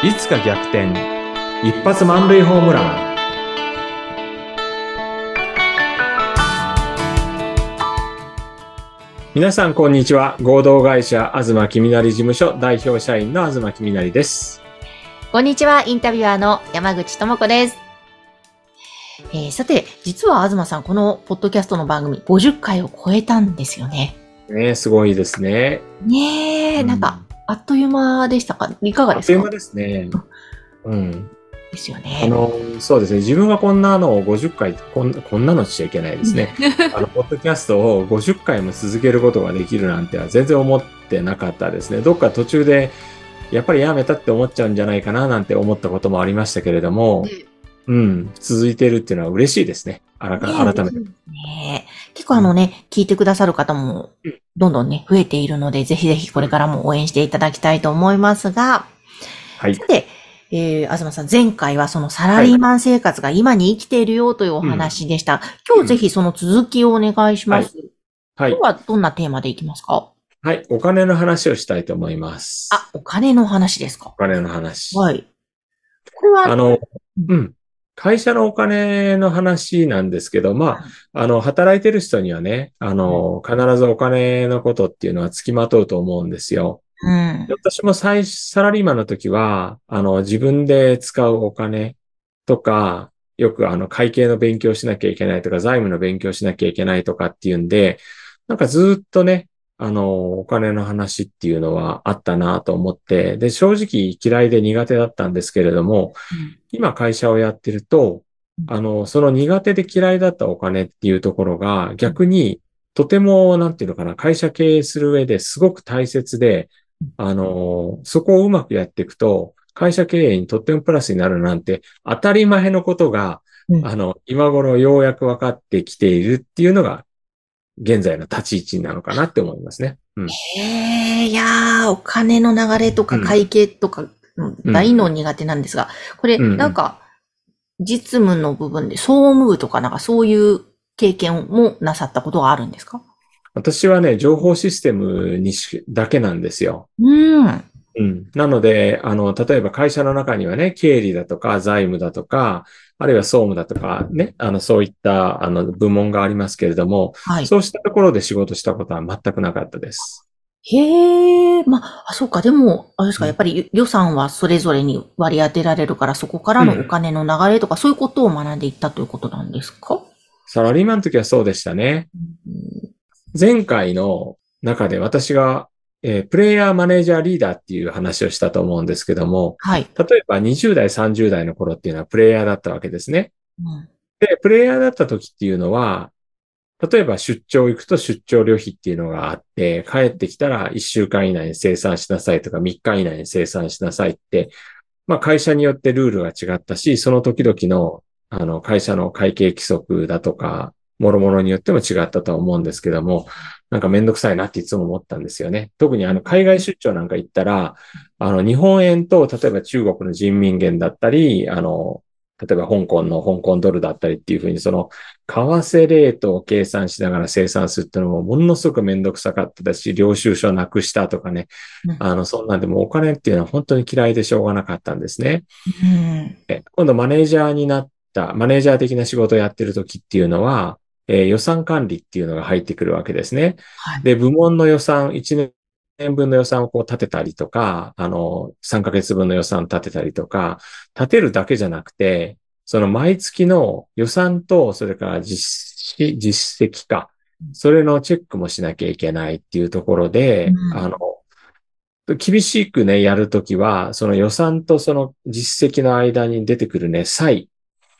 いつか逆転。一発満塁ホームラン。皆さんこんにちは。合同会社東きみなり事務所代表社員の東きみなりです。こんにちは、インタビュアーの山口智子です。えーさて、実は東さん、このポッドキャストの番組50回を超えたんですよね。ねすごいですね。ねえ、うんなん。か、あっという間でしたか？いかがあっですか？という間ですね。うん。ですよあね。のそうですね。自分がこんなのを50回こんこんなのしちゃいけないですね。あの、ポッドキャストを50回も続けることができるなんては全然思ってなかったですね。どっか途中で、やっぱりやめたって思っちゃうんじゃないかななんて思ったこともありましたけれども、うん、続いてるっていうのは嬉しいですね。あらか改めて。ね。え結構あのね、聞いてくださる方もうん、どんどんね、増えているので、ぜひぜひこれからも応援していただきたいと思いますが、はいさ。て、えー、東さん、前回はそのサラリーマン生活が今に生きているよというお話でした。今日ぜひその続きをお願いします。はい今日。はどんなテーマでいきますか？はい。お金の話をしたいと思います。あ、お金の話ですか？お金の話。はい。これは、あの、うん。会社のお金の話なんですけど、まあ、あの、働いてる人にはね、あの、必ずお金のことっていうのは付きまとうと思うんですよ。うんで。私も最初、サラリーマンの時は、あの、自分で使うお金とか、よくあの、会計の勉強しなきゃいけないとか、財務の勉強しなきゃいけないとかっていうんで、なんかずっとね、あの、お金の話っていうのはあったなと思って、で、正直嫌いで苦手だったんですけれども、今会社をやってると、あの、その苦手で嫌いだったお金っていうところが逆にとても、なんていうのかな、会社経営する上ですごく大切で、あの、そこをうまくやっていくと、会社経営にとってもプラスになるなんて当たり前のことが、うん。あの、今頃ようやく分かってきているっていうのが、現在の立ち位置なのかなって思いますね。うん。へえ、いやー、お金の流れとかうん会計とか、大の苦手なんですが、これ、なんか、実務の部分で総務部とかなんかそういう経験もなさったことがあるんですか？私はね、情報システムにし、だけなんですよ。うん。うん。なので、あの、例えば会社の中にはね、経理だとか財務だとか、あるいは総務だとかね、あの、そういった、あの、部門がありますけれども、はい。そうしたところで仕事したことは全くなかったです。へえ、まあ、あ、そうか、でも、あれですか、うんやっぱり予算はそれぞれに割り当てられるから、そこからのお金の流れとか、そういうことを学んでいったということなんですか？サラリーマンの時はそうでしたね。うん前回の中で私が、えープレイヤーマネージャーリーダーっていう話をしたと思うんですけども、はい。例えば20代、30代の頃っていうのはプレイヤーだったわけですね。うんで、プレイヤーだった時っていうのは、例えば出張行くと出張旅費っていうのがあって、帰ってきたら1週間以内に生産しなさいとか3日以内に生産しなさいって、まあ会社によってルールが違ったし、その時々の、あの、会社の会計規則だとか、諸々によっても違ったとは思うんですけども、なんかめんどくさいなっていつも思ったんですよね。特にあの、海外出張なんか行ったら、あの、日本円と、例えば中国の人民元だったり、あの、例えば香港の香港ドルだったりっていうふうに、その、為替レートを計算しながら生産するっていうのもものすごくめんどくさかったですし、領収書なくしたとかね。うんあの、そんなんでもお金っていうのは本当に嫌いでしょうがなかったんですね。うん。え今度マネージャーになった、マネージャー的な仕事をやってる時っていうのは、えー予算管理っていうのが入ってくるわけですね。はい。で、部門の予算、1年分の予算をこう立てたりとか、あの、3ヶ月分の予算立てたりとか、立てるだけじゃなくて、その毎月の予算と、それから実施、実績か、それのチェックもしなきゃいけないっていうところで、うんあの、厳しくね、やるときは、その予算とその実績の間に出てくるね、差異。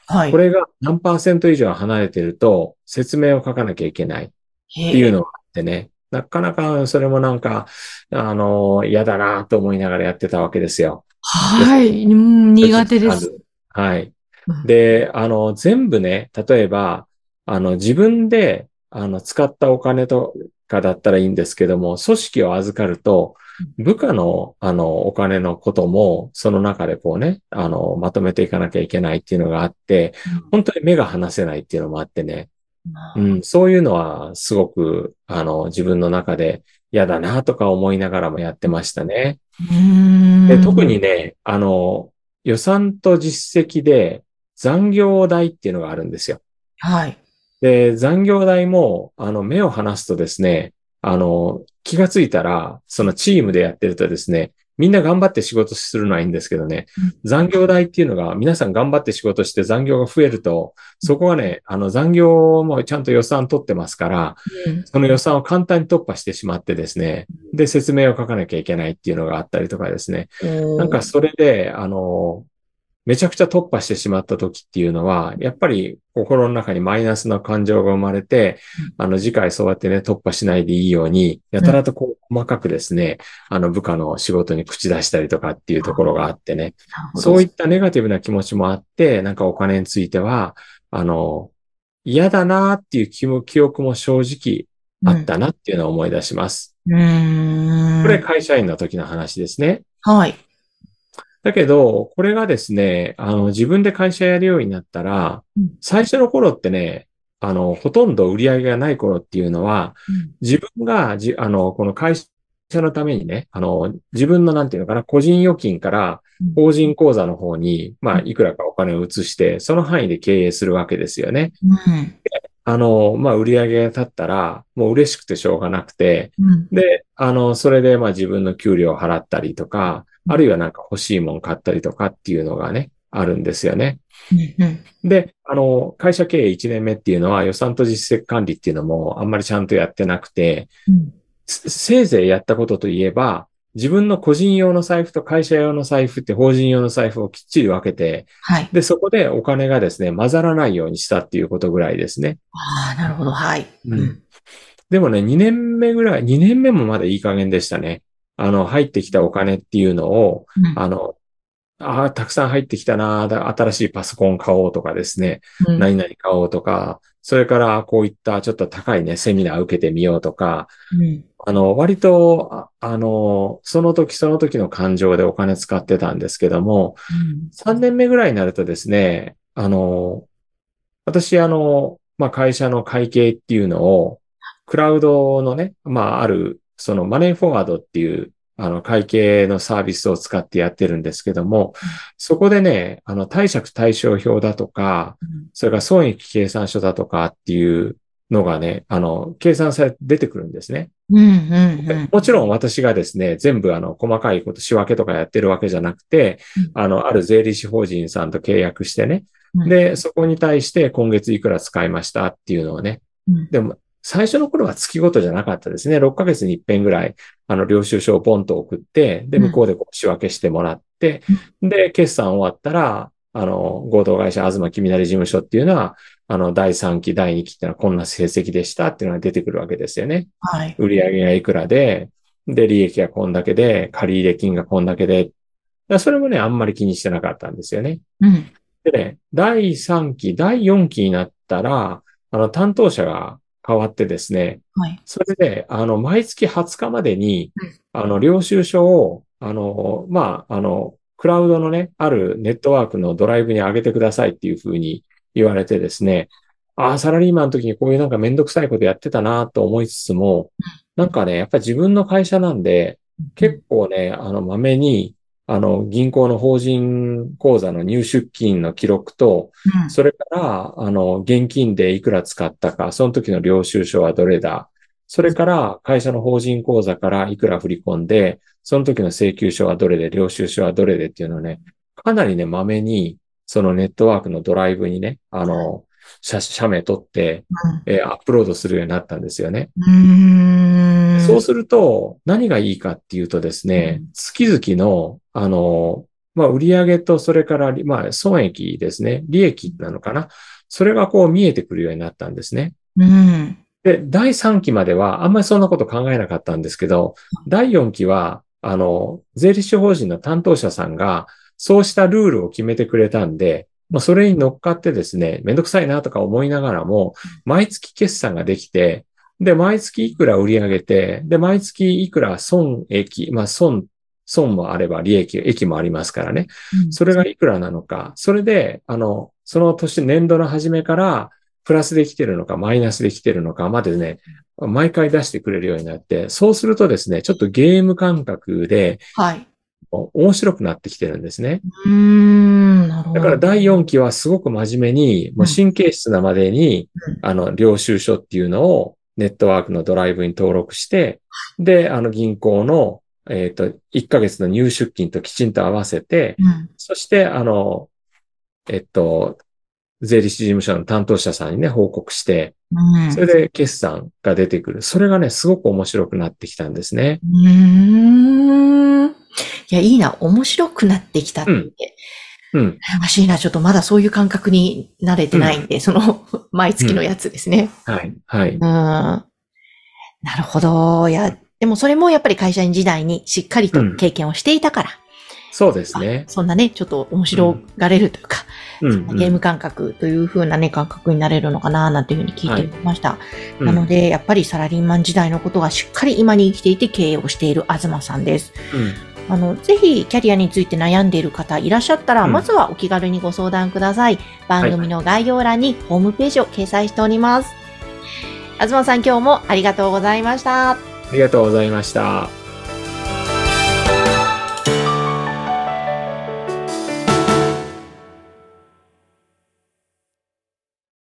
はい。これが何パーセント以上離れてると、説明を書かなきゃいけない。っていうのがあってね、なかなかそれもなんか、あの、嫌だなと思いながらやってたわけですよ。はい。うん苦手です。。はいうん。で、あの、全部ね、例えば、あの、自分で、あの、使ったお金とかだったらいいんですけども、組織を預かると、部下の、あの、お金のことも、その中でこうね、あの、まとめていかなきゃいけないっていうのがあって、本当に目が離せないっていうのもあってね、ううんん、そういうのはすごく、あの、自分の中で嫌だなとか思いながらもやってましたね。で特にね、あの、予算と実績で残業代っていうのがあるんですよ。はい。で、残業代も、あの、目を離すとですね、あの、気がついたら、そのチームでやってるとですね、みんな頑張って仕事するのはいいんですけどね、残業代っていうのが、皆さん頑張って仕事して残業が増えると、そこはね、あの残業もちゃんと予算取ってますから、うん。その予算を簡単に突破してしまってですね、で、説明を書かなきゃいけないっていうのがあったりとかですね、なんかそれで、あの、めちゃくちゃ突破してしまった時っていうのは、やっぱり心の中にマイナスな感情が生まれて、あの次回そうやってね、突破しないでいいように、やたらとこう細かくですね、あの部下の仕事に口出したりとかっていうところがあってね、そういったネガティブな気持ちもあって、なんかお金については、あの、嫌だなっていう気も記憶も正直あったなっていうのを思い出します。うん。これ会社員の時の話ですね。はい。だけど、これがですね、あの、自分で会社やるようになったらうん、最初の頃ってね、あの、ほとんど売り上げがない頃っていうのは、自分がじ、あの、この会社のためにね、あの、自分のなんていうのかな、個人預金からうん法人口座の方に、まあ、いくらかお金を移して、その範囲で経営するわけですよね。うん。あの、まあ、売り上げが立ったら、もう嬉しくてしょうがなくて、うん。で、あの、それでまあ自分の給料を払ったりとか、あるいはなんか欲しいもん買ったりとかっていうのがね、あるんですよね。うん。で、あの、会社経営1年目っていうのは予算と実績管理っていうのもあんまりちゃんとやってなくて、うん。せせいぜいやったことといえば、自分の個人用の財布と会社用の財布って法人用の財布をきっちり分けて、はい。で、そこでお金がですね、混ざらないようにしたっていうことぐらいですね。ああ、なるほど。はい。うんでもね、2年目ぐらい、2年目もまだいい加減でしたね。あの、入ってきたお金っていうのを、うん。あの、ああ、たくさん入ってきたな、だ新しいパソコン買おうとかですね、うん。何々買おうとか、それからこういったちょっと高いね、セミナー受けてみようとか、うん。あの、割と、ああの、その時その時の感情でお金使ってたんですけども、3年目ぐらいになるとですね、あの、私、あの、まあ、会社の会計っていうのを、クラウドのね、まあ、ある、そのマネーフォワードっていう、あの、会計のサービスを使ってやってるんですけども、そこでね、あの、貸借対照表だとか、それから損益計算書だとかっていうのがね、あの、計算されて出てくるんですね。うん。うん。うん。もちろん私がですね、全部あの、細かいこと仕分けとかやってるわけじゃなくてうん、あの、ある税理士法人さんと契約してね、うんで、そこに対して今月いくら使いましたっていうのをね、うんでも、最初の頃は月ごとじゃなかったですね。6ヶ月に一遍ぐらい、あの、領収書をポンと送って、で、うん向こうでこう仕分けしてもらって、で、決算終わったら、あの、合同会社東君成事務所っていうのは、あの、第3期、第2期っていうのはこんな成績でしたっていうのが出てくるわけですよね。はい。売上がいくらで、で、利益がこんだけで、借入金がこんだけで、だそれもね、あんまり気にしてなかったんですよね。うん。でね、第3期、第4期になったら、あの、担当者が変わってですね、はい。それで、あの、毎月20日までにうん、あの、領収書を、あの、まあ、あの、クラウドのね、あるネットワークのドライブに上げてくださいっていうふうに言われてですね、ああ、サラリーマンの時にこういうなんかめんどくさいことやってたなと思いつつも、なんかね、やっぱり自分の会社なんで、結構ね、あの、まめに、あの、銀行の法人口座の入出金の記録と、うんそれから、あの、現金でいくら使ったか、その時の領収書はどれだ。それから、会社の法人口座からいくら振り込んで、その時の請求書はどれで、領収書はどれでっていうのをね、かなりね、まめに、そのネットワークのドライブにね、あの、写、写メ撮って、えーアップロードするようになったんですよね。うん。うん。そうすると、何がいいかっていうとですねうん、月々の、あの、まあ、売上と、それから、まあ、損益ですね。利益なのかな。それがこう見えてくるようになったんですね。うん。で、第3期までは、あんまりそんなこと考えなかったんですけど、第4期は、あの、税理士法人の担当者さんが、そうしたルールを決めてくれたんで、まあ、それに乗っかってですね、めんどくさいなとか思いながらも、毎月決算ができて、で、毎月いくら売り上げて、で、毎月いくら損益、まあ、損、損もあれば利益、益もありますからね。それがいくらなのか。それで、あの、その年、年度の初めから、プラスで来てるのか、マイナスで来てるのかまでね、毎回出してくれるようになって、そうするとですね、ちょっとゲーム感覚ではい。面白くなってきてるんですね。うーん。だから第4期はすごく真面目に、もう神経質なまでに、うんあの、領収書っていうのをネットワークのドライブに登録して、で、あの銀行の、えっ、と、1ヶ月の入出金ときちんと合わせて、うん。そして、あの、えっと、税理士事務所の担当者さんにね、報告して、うん。それで決算が出てくる。それがね、すごく面白くなってきたんですね。うーん。いや、いいな。面白くなってきたって。うんうん。羨ましいな。ちょっとまだそういう感覚に慣れてないんで、その、毎月のやつですね。はい。はい。うん。なるほど。いや、でもそれもやっぱり会社員時代にしっかりと経験をしていたから、そうですね。そんなね、ちょっと面白がれるというか、うん、うん。ゲーム感覚という風なね、感覚になれるのかな、なんていうふうに聞いてみました。うんなので、やっぱりサラリーマン時代のことがしっかり今に生きていて経営をしている東さんです。うんあの、ぜひキャリアについて悩んでいる方いらっしゃったら、うんまずはお気軽にご相談ください。番組の概要欄にホームページを掲載しております。東さん今日もありがとうございました。ありがとうございました。